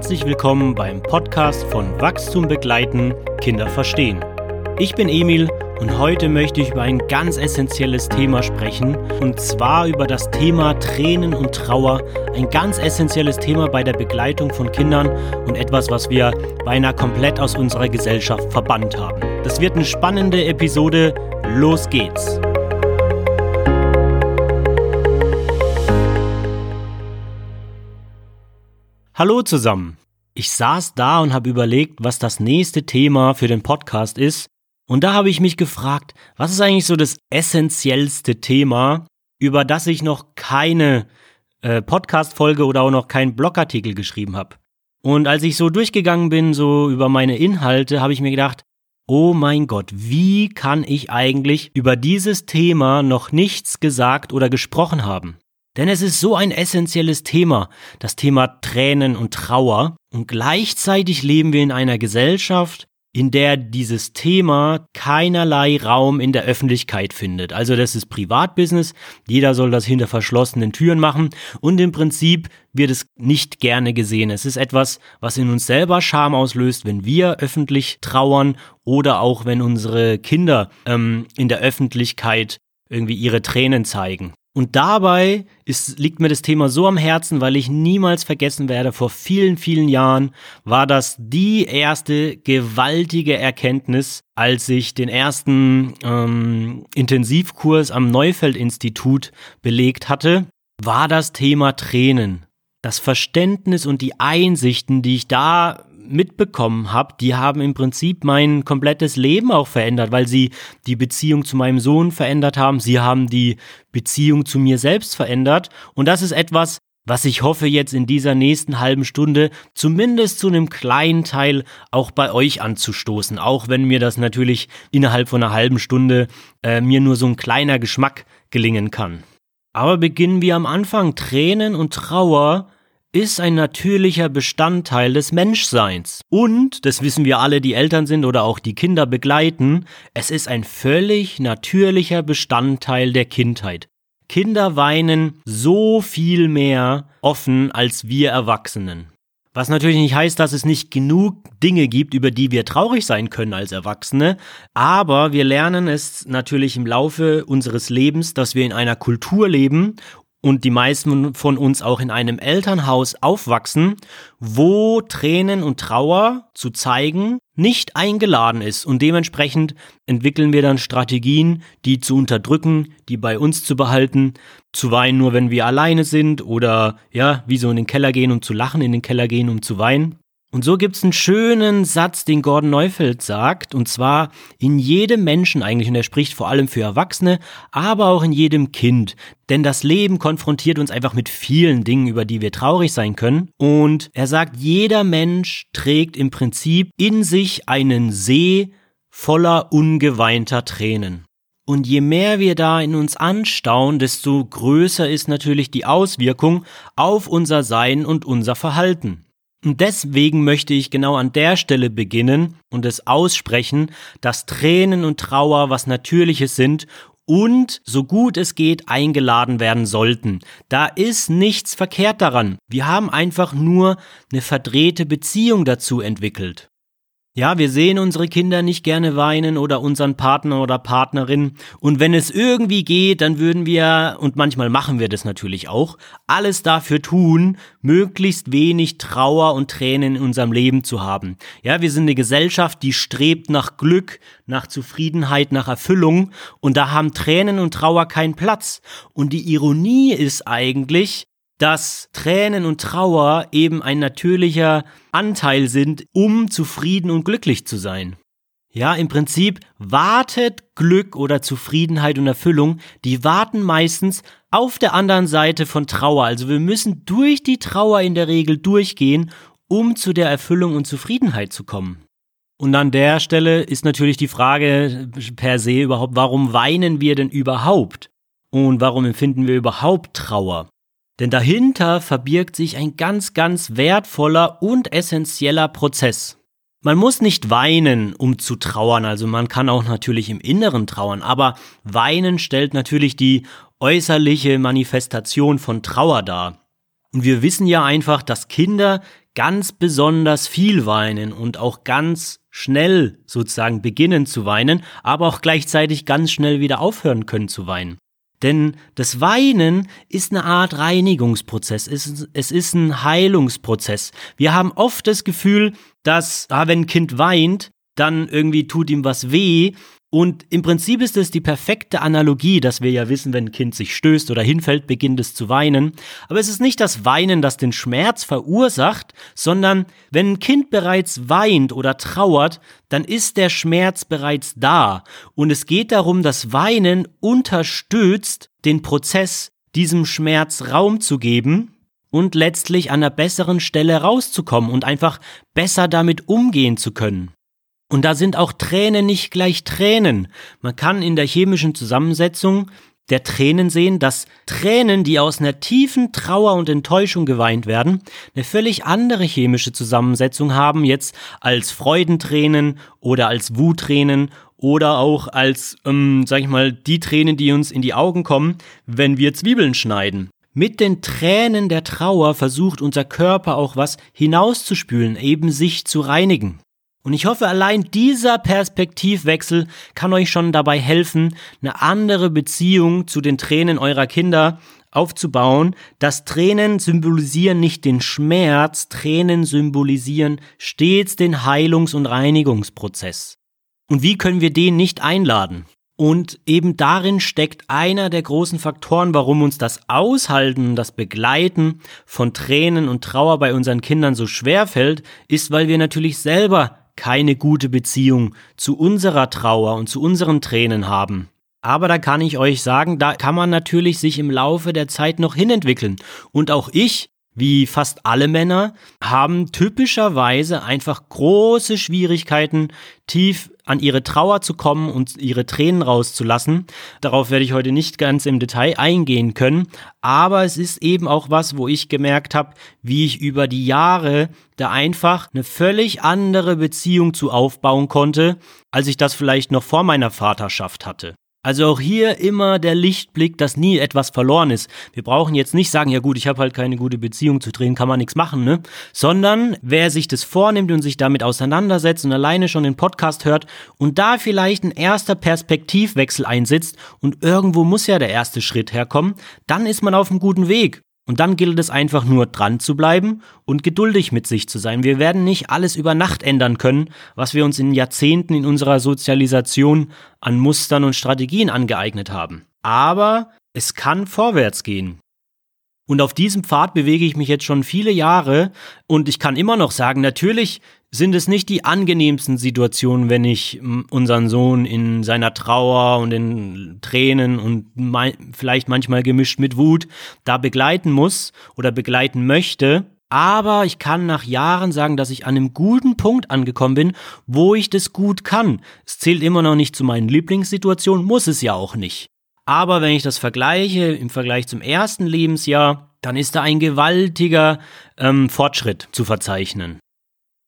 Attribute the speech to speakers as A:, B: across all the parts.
A: herzlich willkommen beim Podcast von Wachstum begleiten, Kinder verstehen. Ich bin Emil und heute möchte ich über ein ganz essentielles Thema sprechen und zwar über das Thema Tränen und Trauer. Ein ganz essentielles Thema bei der Begleitung von Kindern und etwas, was wir beinahe komplett aus unserer Gesellschaft verbannt haben. Das wird eine spannende Episode. Los geht's! Hallo zusammen. Ich saß da und habe überlegt, was das nächste Thema für den Podcast ist. Und da habe ich mich gefragt, was ist eigentlich so das essentiellste Thema, über das ich noch keine äh, Podcast-Folge oder auch noch keinen Blogartikel geschrieben habe. Und als ich so durchgegangen bin, so über meine Inhalte, habe ich mir gedacht, oh mein Gott, wie kann ich eigentlich über dieses Thema noch nichts gesagt oder gesprochen haben? Denn es ist so ein essentielles Thema, das Thema Tränen und Trauer. Und gleichzeitig leben wir in einer Gesellschaft, in der dieses Thema keinerlei Raum in der Öffentlichkeit findet. Also das ist Privatbusiness, jeder soll das hinter verschlossenen Türen machen und im Prinzip wird es nicht gerne gesehen. Es ist etwas, was in uns selber Scham auslöst, wenn wir öffentlich trauern oder auch wenn unsere Kinder ähm, in der Öffentlichkeit irgendwie ihre Tränen zeigen. Und dabei ist, liegt mir das Thema so am Herzen, weil ich niemals vergessen werde, vor vielen, vielen Jahren war das die erste gewaltige Erkenntnis, als ich den ersten ähm, Intensivkurs am Neufeld-Institut belegt hatte, war das Thema Tränen. Das Verständnis und die Einsichten, die ich da mitbekommen habe, die haben im Prinzip mein komplettes Leben auch verändert, weil sie die Beziehung zu meinem Sohn verändert haben, sie haben die Beziehung zu mir selbst verändert. Und das ist etwas, was ich hoffe jetzt in dieser nächsten halben Stunde zumindest zu einem kleinen Teil auch bei euch anzustoßen, auch wenn mir das natürlich innerhalb von einer halben Stunde äh, mir nur so ein kleiner Geschmack gelingen kann. Aber beginnen wir am Anfang. Tränen und Trauer ist ein natürlicher Bestandteil des Menschseins. Und, das wissen wir alle, die Eltern sind oder auch die Kinder begleiten, es ist ein völlig natürlicher Bestandteil der Kindheit. Kinder weinen so viel mehr offen als wir Erwachsenen. Was natürlich nicht heißt, dass es nicht genug Dinge gibt, über die wir traurig sein können als Erwachsene, aber wir lernen es natürlich im Laufe unseres Lebens, dass wir in einer Kultur leben und die meisten von uns auch in einem Elternhaus aufwachsen, wo Tränen und Trauer zu zeigen nicht eingeladen ist. Und dementsprechend entwickeln wir dann Strategien, die zu unterdrücken, die bei uns zu behalten, zu weinen nur wenn wir alleine sind oder ja, wie so in den Keller gehen, um zu lachen, in den Keller gehen, um zu weinen. Und so gibt's einen schönen Satz, den Gordon Neufeld sagt, und zwar in jedem Menschen eigentlich, und er spricht vor allem für Erwachsene, aber auch in jedem Kind. Denn das Leben konfrontiert uns einfach mit vielen Dingen, über die wir traurig sein können. Und er sagt, jeder Mensch trägt im Prinzip in sich einen See voller ungeweinter Tränen. Und je mehr wir da in uns anstauen, desto größer ist natürlich die Auswirkung auf unser Sein und unser Verhalten. Und deswegen möchte ich genau an der Stelle beginnen und es aussprechen, dass Tränen und Trauer was Natürliches sind und so gut es geht eingeladen werden sollten. Da ist nichts verkehrt daran. Wir haben einfach nur eine verdrehte Beziehung dazu entwickelt. Ja, wir sehen unsere Kinder nicht gerne weinen oder unseren Partner oder Partnerin. Und wenn es irgendwie geht, dann würden wir, und manchmal machen wir das natürlich auch, alles dafür tun, möglichst wenig Trauer und Tränen in unserem Leben zu haben. Ja, wir sind eine Gesellschaft, die strebt nach Glück, nach Zufriedenheit, nach Erfüllung. Und da haben Tränen und Trauer keinen Platz. Und die Ironie ist eigentlich, dass Tränen und Trauer eben ein natürlicher Anteil sind, um zufrieden und glücklich zu sein. Ja, im Prinzip wartet Glück oder Zufriedenheit und Erfüllung, die warten meistens auf der anderen Seite von Trauer. Also wir müssen durch die Trauer in der Regel durchgehen, um zu der Erfüllung und Zufriedenheit zu kommen. Und an der Stelle ist natürlich die Frage per se überhaupt, warum weinen wir denn überhaupt? Und warum empfinden wir überhaupt Trauer? Denn dahinter verbirgt sich ein ganz, ganz wertvoller und essentieller Prozess. Man muss nicht weinen, um zu trauern, also man kann auch natürlich im Inneren trauern, aber weinen stellt natürlich die äußerliche Manifestation von Trauer dar. Und wir wissen ja einfach, dass Kinder ganz besonders viel weinen und auch ganz schnell sozusagen beginnen zu weinen, aber auch gleichzeitig ganz schnell wieder aufhören können zu weinen. Denn das Weinen ist eine Art Reinigungsprozess, es ist ein Heilungsprozess. Wir haben oft das Gefühl, dass, ah, wenn ein Kind weint, dann irgendwie tut ihm was weh und im Prinzip ist es die perfekte Analogie, dass wir ja wissen, wenn ein Kind sich stößt oder hinfällt, beginnt es zu weinen. Aber es ist nicht das Weinen, das den Schmerz verursacht, sondern wenn ein Kind bereits weint oder trauert, dann ist der Schmerz bereits da. Und es geht darum, das Weinen unterstützt den Prozess, diesem Schmerz Raum zu geben und letztlich an einer besseren Stelle rauszukommen und einfach besser damit umgehen zu können. Und da sind auch Tränen nicht gleich Tränen. Man kann in der chemischen Zusammensetzung der Tränen sehen, dass Tränen, die aus einer tiefen Trauer und Enttäuschung geweint werden, eine völlig andere chemische Zusammensetzung haben jetzt als Freudentränen oder als Wuttränen oder auch als, ähm, sag ich mal, die Tränen, die uns in die Augen kommen, wenn wir Zwiebeln schneiden. Mit den Tränen der Trauer versucht unser Körper auch was hinauszuspülen, eben sich zu reinigen. Und ich hoffe, allein dieser Perspektivwechsel kann euch schon dabei helfen, eine andere Beziehung zu den Tränen eurer Kinder aufzubauen. dass Tränen symbolisieren nicht den Schmerz, Tränen symbolisieren stets den Heilungs- und Reinigungsprozess. Und wie können wir den nicht einladen? Und eben darin steckt einer der großen Faktoren, warum uns das Aushalten, das Begleiten von Tränen und Trauer bei unseren Kindern so schwer fällt, ist, weil wir natürlich selber keine gute Beziehung zu unserer Trauer und zu unseren Tränen haben. Aber da kann ich euch sagen, da kann man natürlich sich im Laufe der Zeit noch hinentwickeln. Und auch ich wie fast alle Männer, haben typischerweise einfach große Schwierigkeiten, tief an ihre Trauer zu kommen und ihre Tränen rauszulassen. Darauf werde ich heute nicht ganz im Detail eingehen können, aber es ist eben auch was, wo ich gemerkt habe, wie ich über die Jahre da einfach eine völlig andere Beziehung zu aufbauen konnte, als ich das vielleicht noch vor meiner Vaterschaft hatte. Also auch hier immer der Lichtblick, dass nie etwas verloren ist. Wir brauchen jetzt nicht sagen, ja gut, ich habe halt keine gute Beziehung zu drehen, kann man nichts machen, ne? Sondern wer sich das vornimmt und sich damit auseinandersetzt und alleine schon den Podcast hört und da vielleicht ein erster Perspektivwechsel einsetzt und irgendwo muss ja der erste Schritt herkommen, dann ist man auf einem guten Weg. Und dann gilt es einfach nur dran zu bleiben und geduldig mit sich zu sein. Wir werden nicht alles über Nacht ändern können, was wir uns in Jahrzehnten in unserer Sozialisation an Mustern und Strategien angeeignet haben. Aber es kann vorwärts gehen. Und auf diesem Pfad bewege ich mich jetzt schon viele Jahre und ich kann immer noch sagen, natürlich sind es nicht die angenehmsten Situationen, wenn ich unseren Sohn in seiner Trauer und in Tränen und vielleicht manchmal gemischt mit Wut da begleiten muss oder begleiten möchte. Aber ich kann nach Jahren sagen, dass ich an einem guten Punkt angekommen bin, wo ich das gut kann. Es zählt immer noch nicht zu meinen Lieblingssituationen, muss es ja auch nicht. Aber wenn ich das vergleiche im Vergleich zum ersten Lebensjahr, dann ist da ein gewaltiger ähm, Fortschritt zu verzeichnen.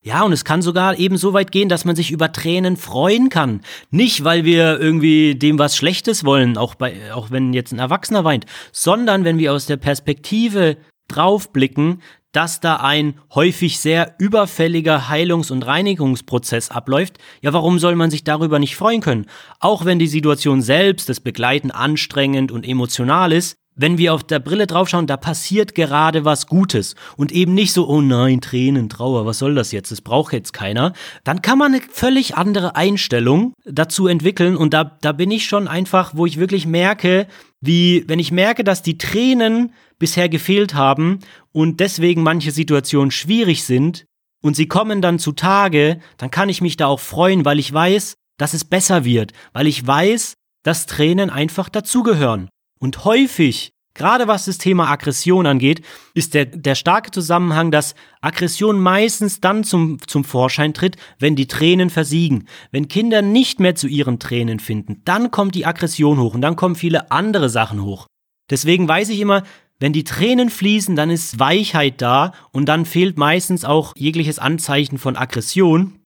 A: Ja, und es kann sogar eben so weit gehen, dass man sich über Tränen freuen kann. Nicht, weil wir irgendwie dem was Schlechtes wollen, auch, bei, auch wenn jetzt ein Erwachsener weint, sondern wenn wir aus der Perspektive draufblicken, dass da ein häufig sehr überfälliger Heilungs- und Reinigungsprozess abläuft, ja, warum soll man sich darüber nicht freuen können? Auch wenn die Situation selbst, das Begleiten anstrengend und emotional ist, wenn wir auf der Brille draufschauen, da passiert gerade was Gutes und eben nicht so, oh nein, Tränen, Trauer, was soll das jetzt? Das braucht jetzt keiner. Dann kann man eine völlig andere Einstellung dazu entwickeln und da, da bin ich schon einfach, wo ich wirklich merke, wie, wenn ich merke, dass die Tränen bisher gefehlt haben und deswegen manche Situationen schwierig sind und sie kommen dann zutage, dann kann ich mich da auch freuen, weil ich weiß, dass es besser wird, weil ich weiß, dass Tränen einfach dazugehören. Und häufig, gerade was das Thema Aggression angeht, ist der, der starke Zusammenhang, dass Aggression meistens dann zum, zum Vorschein tritt, wenn die Tränen versiegen. Wenn Kinder nicht mehr zu ihren Tränen finden, dann kommt die Aggression hoch und dann kommen viele andere Sachen hoch. Deswegen weiß ich immer, wenn die Tränen fließen, dann ist Weichheit da und dann fehlt meistens auch jegliches Anzeichen von Aggression.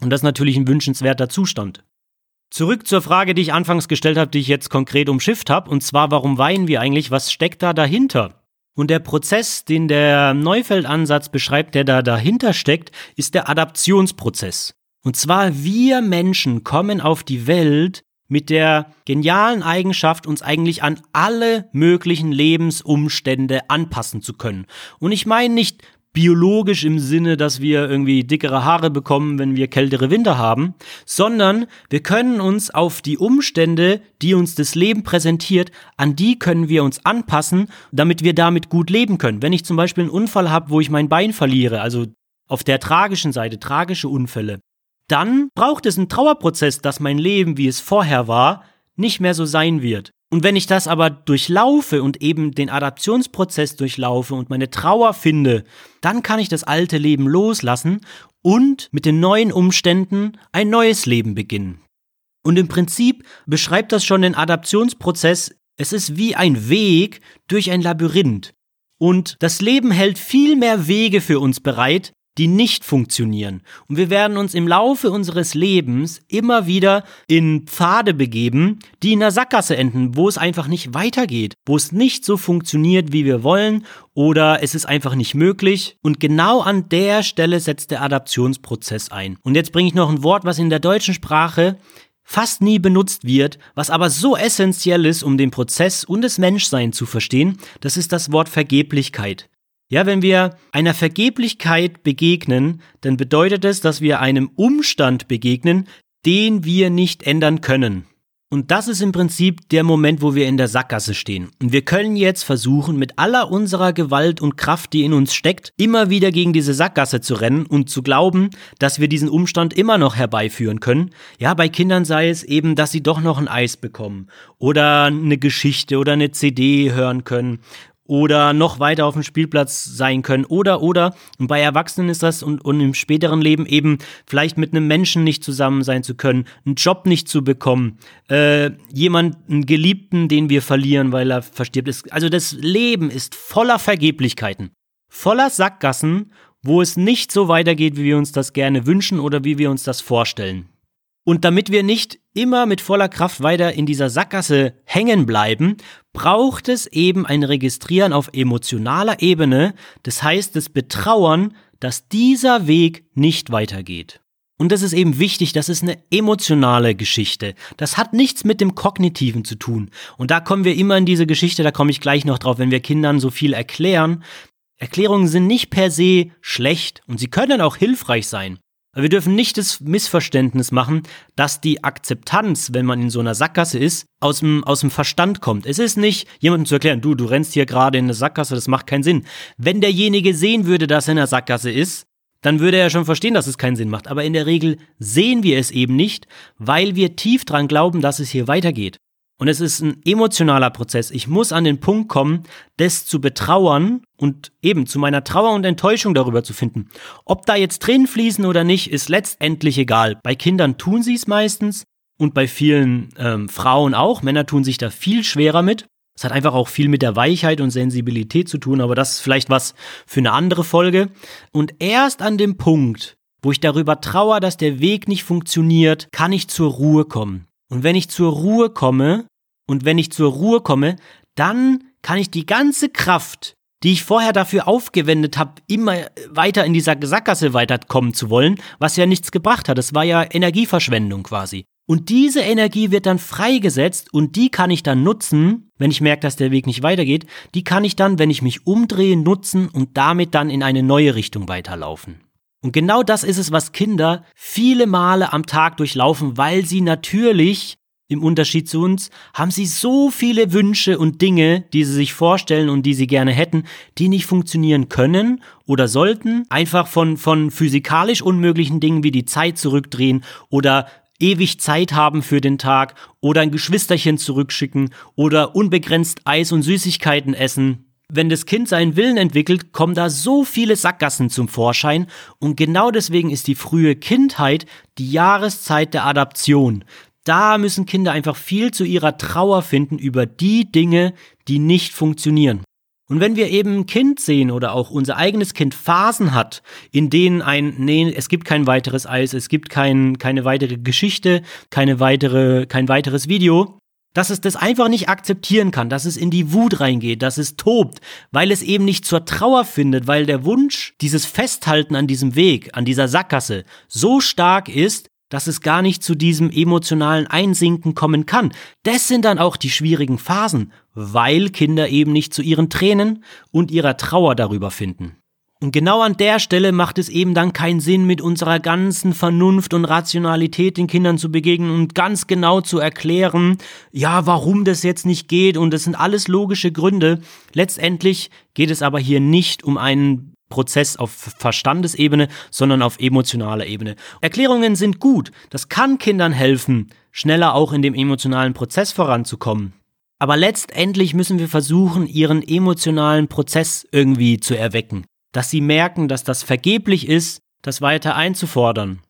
A: Und das ist natürlich ein wünschenswerter Zustand. Zurück zur Frage, die ich anfangs gestellt habe, die ich jetzt konkret umschifft habe, und zwar, warum weinen wir eigentlich? Was steckt da dahinter? Und der Prozess, den der Neufeld-Ansatz beschreibt, der da dahinter steckt, ist der Adaptionsprozess. Und zwar wir Menschen kommen auf die Welt mit der genialen Eigenschaft, uns eigentlich an alle möglichen Lebensumstände anpassen zu können. Und ich meine nicht biologisch im Sinne, dass wir irgendwie dickere Haare bekommen, wenn wir kältere Winter haben, sondern wir können uns auf die Umstände, die uns das Leben präsentiert, an die können wir uns anpassen, damit wir damit gut leben können. Wenn ich zum Beispiel einen Unfall habe, wo ich mein Bein verliere, also auf der tragischen Seite, tragische Unfälle, dann braucht es einen Trauerprozess, dass mein Leben, wie es vorher war, nicht mehr so sein wird. Und wenn ich das aber durchlaufe und eben den Adaptionsprozess durchlaufe und meine Trauer finde, dann kann ich das alte Leben loslassen und mit den neuen Umständen ein neues Leben beginnen. Und im Prinzip beschreibt das schon den Adaptionsprozess. Es ist wie ein Weg durch ein Labyrinth. Und das Leben hält viel mehr Wege für uns bereit, die nicht funktionieren. Und wir werden uns im Laufe unseres Lebens immer wieder in Pfade begeben, die in der Sackgasse enden, wo es einfach nicht weitergeht, wo es nicht so funktioniert, wie wir wollen oder es ist einfach nicht möglich. Und genau an der Stelle setzt der Adaptionsprozess ein. Und jetzt bringe ich noch ein Wort, was in der deutschen Sprache fast nie benutzt wird, was aber so essentiell ist, um den Prozess und das Menschsein zu verstehen, das ist das Wort Vergeblichkeit. Ja, wenn wir einer Vergeblichkeit begegnen, dann bedeutet es, dass wir einem Umstand begegnen, den wir nicht ändern können. Und das ist im Prinzip der Moment, wo wir in der Sackgasse stehen. Und wir können jetzt versuchen, mit aller unserer Gewalt und Kraft, die in uns steckt, immer wieder gegen diese Sackgasse zu rennen und zu glauben, dass wir diesen Umstand immer noch herbeiführen können. Ja, bei Kindern sei es eben, dass sie doch noch ein Eis bekommen oder eine Geschichte oder eine CD hören können oder noch weiter auf dem Spielplatz sein können oder oder und bei Erwachsenen ist das und, und im späteren Leben eben vielleicht mit einem Menschen nicht zusammen sein zu können, einen Job nicht zu bekommen, äh, jemanden Geliebten, den wir verlieren, weil er verstirbt ist. Also das Leben ist voller Vergeblichkeiten, voller Sackgassen, wo es nicht so weitergeht, wie wir uns das gerne wünschen oder wie wir uns das vorstellen. Und damit wir nicht immer mit voller Kraft weiter in dieser Sackgasse hängen bleiben, braucht es eben ein Registrieren auf emotionaler Ebene, das heißt das Betrauern, dass dieser Weg nicht weitergeht. Und das ist eben wichtig, das ist eine emotionale Geschichte. Das hat nichts mit dem Kognitiven zu tun. Und da kommen wir immer in diese Geschichte, da komme ich gleich noch drauf, wenn wir Kindern so viel erklären. Erklärungen sind nicht per se schlecht und sie können auch hilfreich sein. Wir dürfen nicht das Missverständnis machen, dass die Akzeptanz, wenn man in so einer Sackgasse ist, aus dem, aus dem Verstand kommt. Es ist nicht, jemandem zu erklären, du, du rennst hier gerade in eine Sackgasse, das macht keinen Sinn. Wenn derjenige sehen würde, dass er in einer Sackgasse ist, dann würde er schon verstehen, dass es keinen Sinn macht. Aber in der Regel sehen wir es eben nicht, weil wir tief dran glauben, dass es hier weitergeht. Und es ist ein emotionaler Prozess. Ich muss an den Punkt kommen, das zu betrauern und eben zu meiner Trauer und Enttäuschung darüber zu finden. Ob da jetzt Tränen fließen oder nicht, ist letztendlich egal. Bei Kindern tun sie es meistens und bei vielen ähm, Frauen auch. Männer tun sich da viel schwerer mit. Es hat einfach auch viel mit der Weichheit und Sensibilität zu tun, aber das ist vielleicht was für eine andere Folge. Und erst an dem Punkt, wo ich darüber trauere, dass der Weg nicht funktioniert, kann ich zur Ruhe kommen. Und wenn ich zur Ruhe komme, und wenn ich zur Ruhe komme, dann kann ich die ganze Kraft, die ich vorher dafür aufgewendet habe, immer weiter in dieser Sackgasse weiterkommen zu wollen, was ja nichts gebracht hat. Das war ja Energieverschwendung quasi. Und diese Energie wird dann freigesetzt und die kann ich dann nutzen, wenn ich merke, dass der Weg nicht weitergeht, die kann ich dann, wenn ich mich umdrehe, nutzen und damit dann in eine neue Richtung weiterlaufen. Und genau das ist es, was Kinder viele Male am Tag durchlaufen, weil sie natürlich im Unterschied zu uns, haben sie so viele Wünsche und Dinge, die sie sich vorstellen und die sie gerne hätten, die nicht funktionieren können oder sollten, einfach von, von physikalisch unmöglichen Dingen wie die Zeit zurückdrehen oder ewig Zeit haben für den Tag oder ein Geschwisterchen zurückschicken oder unbegrenzt Eis und Süßigkeiten essen. Wenn das Kind seinen Willen entwickelt, kommen da so viele Sackgassen zum Vorschein und genau deswegen ist die frühe Kindheit die Jahreszeit der Adaption. Da müssen Kinder einfach viel zu ihrer Trauer finden über die Dinge, die nicht funktionieren. Und wenn wir eben ein Kind sehen oder auch unser eigenes Kind Phasen hat, in denen ein, nee, es gibt kein weiteres Eis, es gibt kein, keine weitere Geschichte, keine weitere, kein weiteres Video, dass es das einfach nicht akzeptieren kann, dass es in die Wut reingeht, dass es tobt, weil es eben nicht zur Trauer findet, weil der Wunsch, dieses Festhalten an diesem Weg, an dieser Sackgasse so stark ist, dass es gar nicht zu diesem emotionalen Einsinken kommen kann. Das sind dann auch die schwierigen Phasen, weil Kinder eben nicht zu ihren Tränen und ihrer Trauer darüber finden. Und genau an der Stelle macht es eben dann keinen Sinn, mit unserer ganzen Vernunft und Rationalität den Kindern zu begegnen und ganz genau zu erklären, ja, warum das jetzt nicht geht. Und das sind alles logische Gründe. Letztendlich geht es aber hier nicht um einen Prozess auf Verstandesebene, sondern auf emotionaler Ebene. Erklärungen sind gut. Das kann Kindern helfen, schneller auch in dem emotionalen Prozess voranzukommen. Aber letztendlich müssen wir versuchen, ihren emotionalen Prozess irgendwie zu erwecken dass sie merken, dass das vergeblich ist, das weiter einzufordern.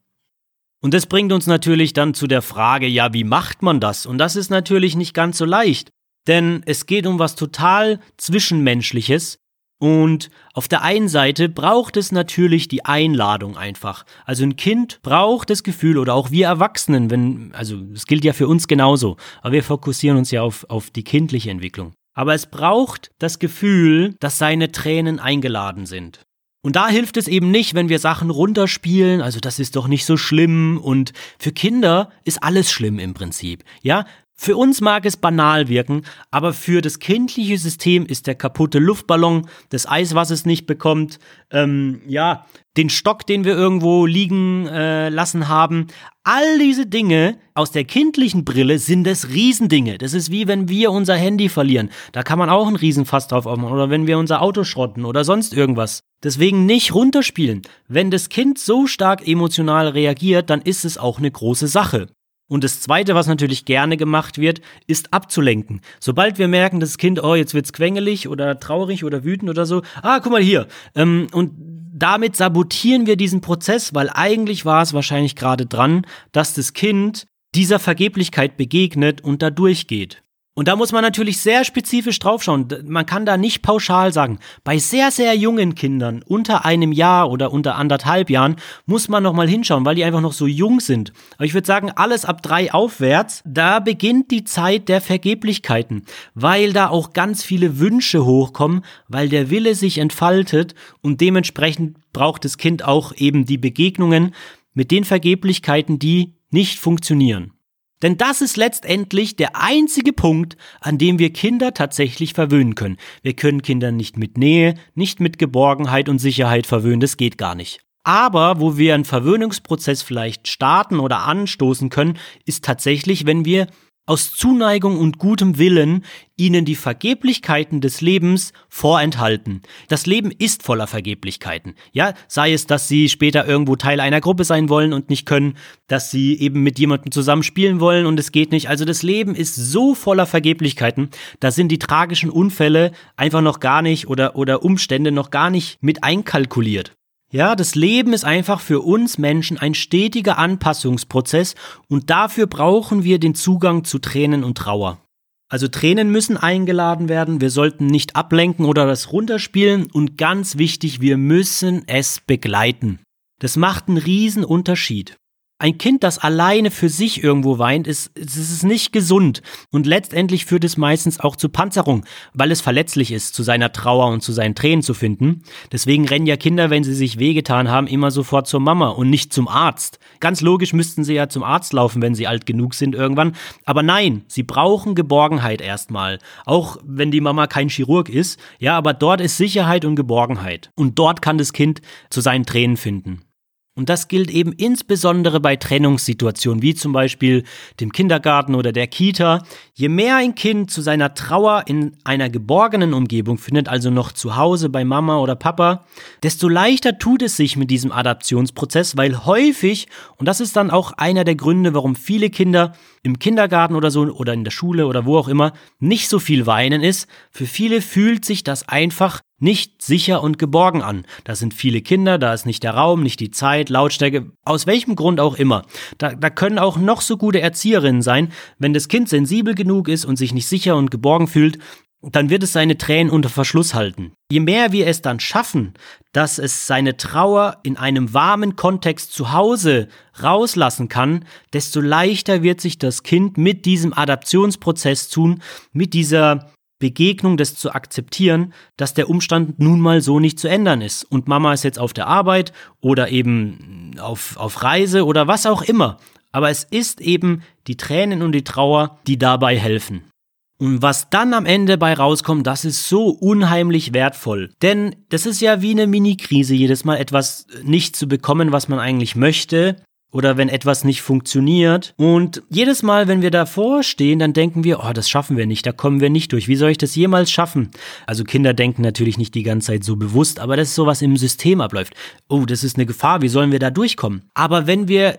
A: Und das bringt uns natürlich dann zu der Frage, ja, wie macht man das? Und das ist natürlich nicht ganz so leicht, denn es geht um was total Zwischenmenschliches. Und auf der einen Seite braucht es natürlich die Einladung einfach. Also ein Kind braucht das Gefühl oder auch wir Erwachsenen, wenn, also es gilt ja für uns genauso, aber wir fokussieren uns ja auf, auf die kindliche Entwicklung. Aber es braucht das Gefühl, dass seine Tränen eingeladen sind. Und da hilft es eben nicht, wenn wir Sachen runterspielen, also das ist doch nicht so schlimm und für Kinder ist alles schlimm im Prinzip. Ja, für uns mag es banal wirken, aber für das kindliche System ist der kaputte Luftballon, das Eis, was es nicht bekommt, ähm, ja, den Stock, den wir irgendwo liegen äh, lassen haben. All diese Dinge aus der kindlichen Brille sind es Riesendinge. Das ist wie wenn wir unser Handy verlieren. Da kann man auch einen Riesenfass drauf aufmachen. Oder wenn wir unser Auto schrotten oder sonst irgendwas. Deswegen nicht runterspielen. Wenn das Kind so stark emotional reagiert, dann ist es auch eine große Sache. Und das Zweite, was natürlich gerne gemacht wird, ist abzulenken. Sobald wir merken, das Kind, oh, jetzt wird's quengelig oder traurig oder wütend oder so, ah, guck mal hier. Ähm, und damit sabotieren wir diesen Prozess, weil eigentlich war es wahrscheinlich gerade dran, dass das Kind dieser Vergeblichkeit begegnet und da durchgeht. Und da muss man natürlich sehr spezifisch draufschauen. Man kann da nicht pauschal sagen. Bei sehr, sehr jungen Kindern, unter einem Jahr oder unter anderthalb Jahren, muss man nochmal hinschauen, weil die einfach noch so jung sind. Aber ich würde sagen, alles ab drei aufwärts, da beginnt die Zeit der Vergeblichkeiten, weil da auch ganz viele Wünsche hochkommen, weil der Wille sich entfaltet und dementsprechend braucht das Kind auch eben die Begegnungen mit den Vergeblichkeiten, die nicht funktionieren. Denn das ist letztendlich der einzige Punkt, an dem wir Kinder tatsächlich verwöhnen können. Wir können Kinder nicht mit Nähe, nicht mit Geborgenheit und Sicherheit verwöhnen, das geht gar nicht. Aber wo wir einen Verwöhnungsprozess vielleicht starten oder anstoßen können, ist tatsächlich, wenn wir aus Zuneigung und gutem Willen ihnen die Vergeblichkeiten des Lebens vorenthalten. Das Leben ist voller Vergeblichkeiten. Ja, sei es, dass sie später irgendwo Teil einer Gruppe sein wollen und nicht können, dass sie eben mit jemandem zusammen spielen wollen und es geht nicht. Also das Leben ist so voller Vergeblichkeiten, da sind die tragischen Unfälle einfach noch gar nicht oder, oder Umstände noch gar nicht mit einkalkuliert. Ja, das Leben ist einfach für uns Menschen ein stetiger Anpassungsprozess und dafür brauchen wir den Zugang zu Tränen und Trauer. Also Tränen müssen eingeladen werden, wir sollten nicht ablenken oder das runterspielen und ganz wichtig, wir müssen es begleiten. Das macht einen riesen Unterschied. Ein Kind, das alleine für sich irgendwo weint, ist, ist, ist nicht gesund. Und letztendlich führt es meistens auch zu Panzerung, weil es verletzlich ist, zu seiner Trauer und zu seinen Tränen zu finden. Deswegen rennen ja Kinder, wenn sie sich wehgetan haben, immer sofort zur Mama und nicht zum Arzt. Ganz logisch müssten sie ja zum Arzt laufen, wenn sie alt genug sind irgendwann. Aber nein, sie brauchen Geborgenheit erstmal. Auch wenn die Mama kein Chirurg ist. Ja, aber dort ist Sicherheit und Geborgenheit. Und dort kann das Kind zu seinen Tränen finden. Und das gilt eben insbesondere bei Trennungssituationen, wie zum Beispiel dem Kindergarten oder der Kita. Je mehr ein Kind zu seiner Trauer in einer geborgenen Umgebung findet, also noch zu Hause bei Mama oder Papa, desto leichter tut es sich mit diesem Adaptionsprozess, weil häufig, und das ist dann auch einer der Gründe, warum viele Kinder im Kindergarten oder so oder in der Schule oder wo auch immer nicht so viel weinen ist, für viele fühlt sich das einfach nicht sicher und geborgen an. Da sind viele Kinder, da ist nicht der Raum, nicht die Zeit, Lautstärke, aus welchem Grund auch immer. Da, da können auch noch so gute Erzieherinnen sein, wenn das Kind sensibel genug ist und sich nicht sicher und geborgen fühlt, dann wird es seine Tränen unter Verschluss halten. Je mehr wir es dann schaffen, dass es seine Trauer in einem warmen Kontext zu Hause rauslassen kann, desto leichter wird sich das Kind mit diesem Adaptionsprozess tun, mit dieser Begegnung, das zu akzeptieren, dass der Umstand nun mal so nicht zu ändern ist. Und Mama ist jetzt auf der Arbeit oder eben auf, auf Reise oder was auch immer. Aber es ist eben die Tränen und die Trauer, die dabei helfen. Und was dann am Ende bei rauskommt, das ist so unheimlich wertvoll. Denn das ist ja wie eine Mini-Krise, jedes Mal etwas nicht zu bekommen, was man eigentlich möchte. Oder wenn etwas nicht funktioniert. Und jedes Mal, wenn wir davor stehen, dann denken wir, oh, das schaffen wir nicht, da kommen wir nicht durch. Wie soll ich das jemals schaffen? Also Kinder denken natürlich nicht die ganze Zeit so bewusst, aber das ist so, was im System abläuft. Oh, das ist eine Gefahr, wie sollen wir da durchkommen? Aber wenn wir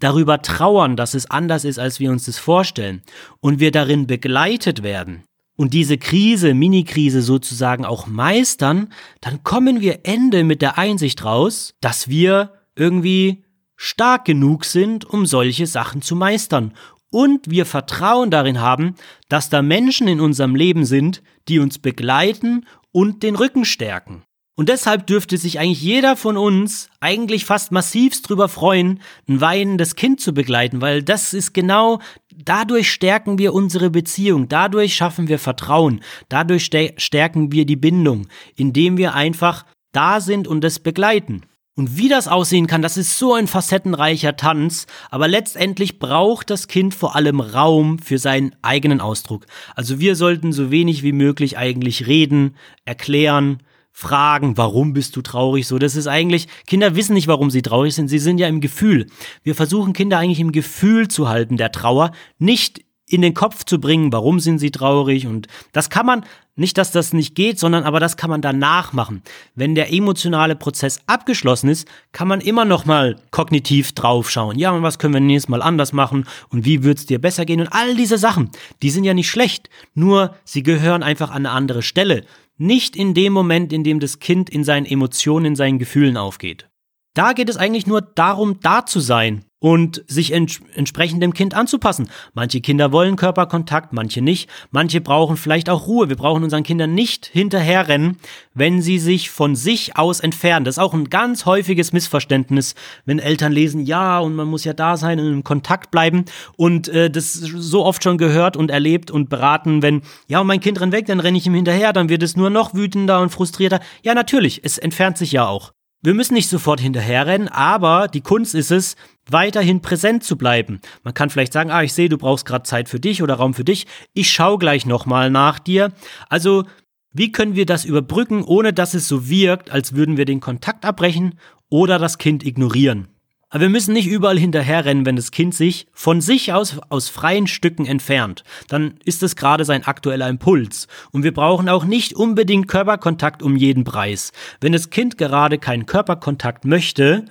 A: darüber trauern, dass es anders ist, als wir uns das vorstellen, und wir darin begleitet werden und diese Krise, Mini-Krise sozusagen auch meistern, dann kommen wir Ende mit der Einsicht raus, dass wir irgendwie stark genug sind, um solche Sachen zu meistern. Und wir Vertrauen darin haben, dass da Menschen in unserem Leben sind, die uns begleiten und den Rücken stärken. Und deshalb dürfte sich eigentlich jeder von uns eigentlich fast massivst drüber freuen, ein weinendes Kind zu begleiten, weil das ist genau, dadurch stärken wir unsere Beziehung, dadurch schaffen wir Vertrauen, dadurch stärken wir die Bindung, indem wir einfach da sind und es begleiten. Und wie das aussehen kann, das ist so ein facettenreicher Tanz, aber letztendlich braucht das Kind vor allem Raum für seinen eigenen Ausdruck. Also wir sollten so wenig wie möglich eigentlich reden, erklären, fragen, warum bist du traurig? So, das ist eigentlich, Kinder wissen nicht, warum sie traurig sind, sie sind ja im Gefühl. Wir versuchen Kinder eigentlich im Gefühl zu halten der Trauer, nicht in den Kopf zu bringen, warum sind sie traurig und das kann man, nicht, dass das nicht geht, sondern aber das kann man danach machen. Wenn der emotionale Prozess abgeschlossen ist, kann man immer noch mal kognitiv draufschauen. Ja, und was können wir nächstes Mal anders machen und wie wird's dir besser gehen und all diese Sachen, die sind ja nicht schlecht, nur sie gehören einfach an eine andere Stelle. Nicht in dem Moment, in dem das Kind in seinen Emotionen, in seinen Gefühlen aufgeht. Da geht es eigentlich nur darum, da zu sein und sich ents entsprechend dem Kind anzupassen. Manche Kinder wollen Körperkontakt, manche nicht. Manche brauchen vielleicht auch Ruhe. Wir brauchen unseren Kindern nicht hinterherrennen, wenn sie sich von sich aus entfernen. Das ist auch ein ganz häufiges Missverständnis, wenn Eltern lesen, ja, und man muss ja da sein und im Kontakt bleiben. Und äh, das so oft schon gehört und erlebt und beraten, wenn, ja, und mein Kind rennt weg, dann renne ich ihm hinterher, dann wird es nur noch wütender und frustrierter. Ja, natürlich, es entfernt sich ja auch. Wir müssen nicht sofort hinterherrennen, aber die Kunst ist es, weiterhin präsent zu bleiben. Man kann vielleicht sagen, ah, ich sehe, du brauchst gerade Zeit für dich oder Raum für dich. Ich schaue gleich nochmal nach dir. Also, wie können wir das überbrücken, ohne dass es so wirkt, als würden wir den Kontakt abbrechen oder das Kind ignorieren? Aber wir müssen nicht überall hinterherrennen, wenn das Kind sich von sich aus aus freien Stücken entfernt. Dann ist es gerade sein aktueller Impuls. Und wir brauchen auch nicht unbedingt Körperkontakt um jeden Preis. Wenn das Kind gerade keinen Körperkontakt möchte,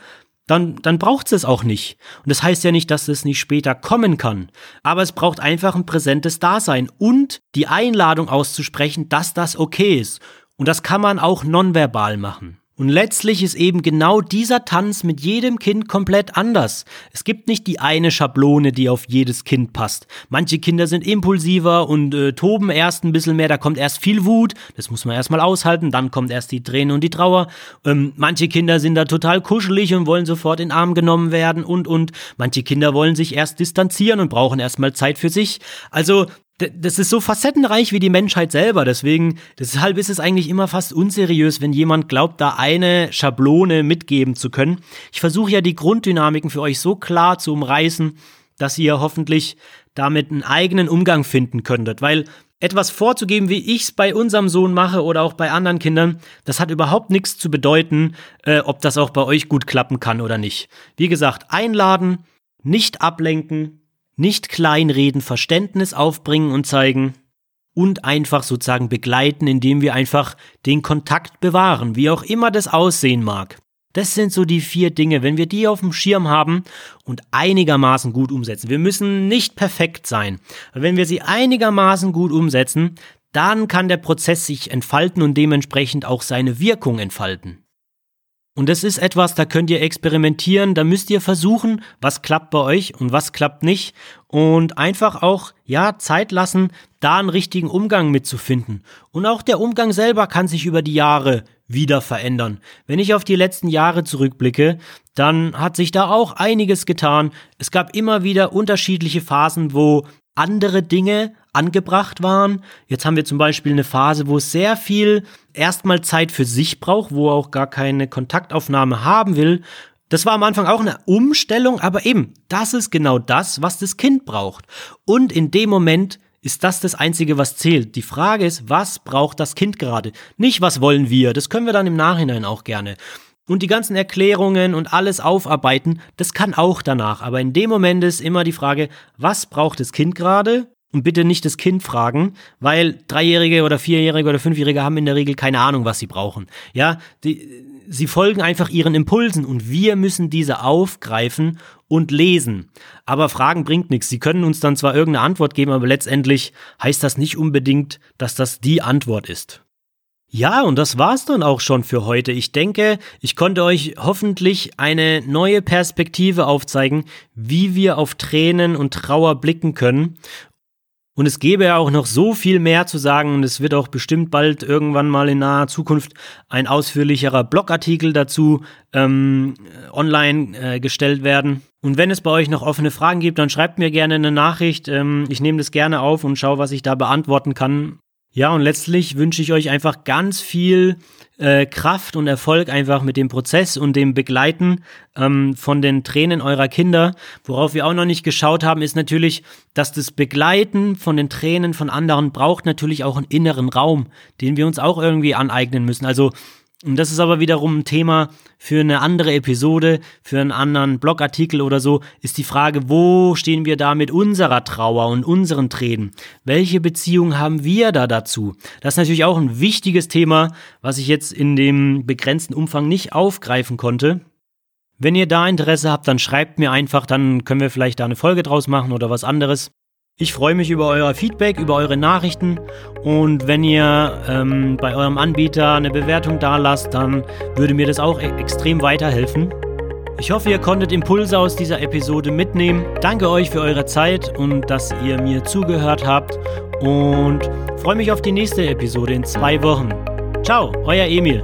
A: dann, dann braucht es auch nicht. Und das heißt ja nicht, dass es nicht später kommen kann. Aber es braucht einfach ein präsentes Dasein und die Einladung auszusprechen, dass das okay ist. Und das kann man auch nonverbal machen. Und letztlich ist eben genau dieser Tanz mit jedem Kind komplett anders. Es gibt nicht die eine Schablone, die auf jedes Kind passt. Manche Kinder sind impulsiver und äh, toben erst ein bisschen mehr, da kommt erst viel Wut, das muss man erstmal aushalten, dann kommt erst die Träne und die Trauer. Ähm, manche Kinder sind da total kuschelig und wollen sofort in den Arm genommen werden und und. Manche Kinder wollen sich erst distanzieren und brauchen erstmal Zeit für sich. Also das ist so facettenreich wie die Menschheit selber. Deswegen, deshalb ist es eigentlich immer fast unseriös, wenn jemand glaubt, da eine Schablone mitgeben zu können. Ich versuche ja die Grunddynamiken für euch so klar zu umreißen, dass ihr hoffentlich damit einen eigenen Umgang finden könntet. Weil etwas vorzugeben, wie ich es bei unserem Sohn mache oder auch bei anderen Kindern, das hat überhaupt nichts zu bedeuten, äh, ob das auch bei euch gut klappen kann oder nicht. Wie gesagt, einladen, nicht ablenken, nicht kleinreden, Verständnis aufbringen und zeigen und einfach sozusagen begleiten, indem wir einfach den Kontakt bewahren, wie auch immer das aussehen mag. Das sind so die vier Dinge, wenn wir die auf dem Schirm haben und einigermaßen gut umsetzen. Wir müssen nicht perfekt sein. Wenn wir sie einigermaßen gut umsetzen, dann kann der Prozess sich entfalten und dementsprechend auch seine Wirkung entfalten. Und das ist etwas, da könnt ihr experimentieren, da müsst ihr versuchen, was klappt bei euch und was klappt nicht. Und einfach auch, ja, Zeit lassen, da einen richtigen Umgang mitzufinden. Und auch der Umgang selber kann sich über die Jahre wieder verändern. Wenn ich auf die letzten Jahre zurückblicke, dann hat sich da auch einiges getan. Es gab immer wieder unterschiedliche Phasen, wo andere Dinge angebracht waren. Jetzt haben wir zum Beispiel eine Phase, wo es sehr viel erstmal Zeit für sich braucht, wo auch gar keine Kontaktaufnahme haben will. Das war am Anfang auch eine Umstellung, aber eben, das ist genau das, was das Kind braucht. Und in dem Moment ist das das Einzige, was zählt. Die Frage ist, was braucht das Kind gerade? Nicht, was wollen wir? Das können wir dann im Nachhinein auch gerne. Und die ganzen Erklärungen und alles aufarbeiten, das kann auch danach. Aber in dem Moment ist immer die Frage, was braucht das Kind gerade? Und bitte nicht das Kind fragen, weil Dreijährige oder Vierjährige oder Fünfjährige haben in der Regel keine Ahnung, was sie brauchen. Ja, die, sie folgen einfach ihren Impulsen und wir müssen diese aufgreifen und lesen. Aber Fragen bringt nichts. Sie können uns dann zwar irgendeine Antwort geben, aber letztendlich heißt das nicht unbedingt, dass das die Antwort ist. Ja, und das war's dann auch schon für heute. Ich denke, ich konnte euch hoffentlich eine neue Perspektive aufzeigen, wie wir auf Tränen und Trauer blicken können und es gäbe ja auch noch so viel mehr zu sagen und es wird auch bestimmt bald irgendwann mal in naher Zukunft ein ausführlicherer Blogartikel dazu ähm, online äh, gestellt werden. Und wenn es bei euch noch offene Fragen gibt, dann schreibt mir gerne eine Nachricht. Ähm, ich nehme das gerne auf und schaue, was ich da beantworten kann. Ja, und letztlich wünsche ich euch einfach ganz viel äh, Kraft und Erfolg einfach mit dem Prozess und dem Begleiten ähm, von den Tränen eurer Kinder. Worauf wir auch noch nicht geschaut haben, ist natürlich, dass das Begleiten von den Tränen von anderen braucht natürlich auch einen inneren Raum, den wir uns auch irgendwie aneignen müssen. Also und das ist aber wiederum ein Thema für eine andere Episode, für einen anderen Blogartikel oder so, ist die Frage, wo stehen wir da mit unserer Trauer und unseren Tränen? Welche Beziehung haben wir da dazu? Das ist natürlich auch ein wichtiges Thema, was ich jetzt in dem begrenzten Umfang nicht aufgreifen konnte. Wenn ihr da Interesse habt, dann schreibt mir einfach, dann können wir vielleicht da eine Folge draus machen oder was anderes. Ich freue mich über euer Feedback, über eure Nachrichten und wenn ihr ähm, bei eurem Anbieter eine Bewertung da lasst, dann würde mir das auch e extrem weiterhelfen. Ich hoffe, ihr konntet Impulse aus dieser Episode mitnehmen. Danke euch für eure Zeit und dass ihr mir zugehört habt und freue mich auf die nächste Episode in zwei Wochen. Ciao, euer Emil.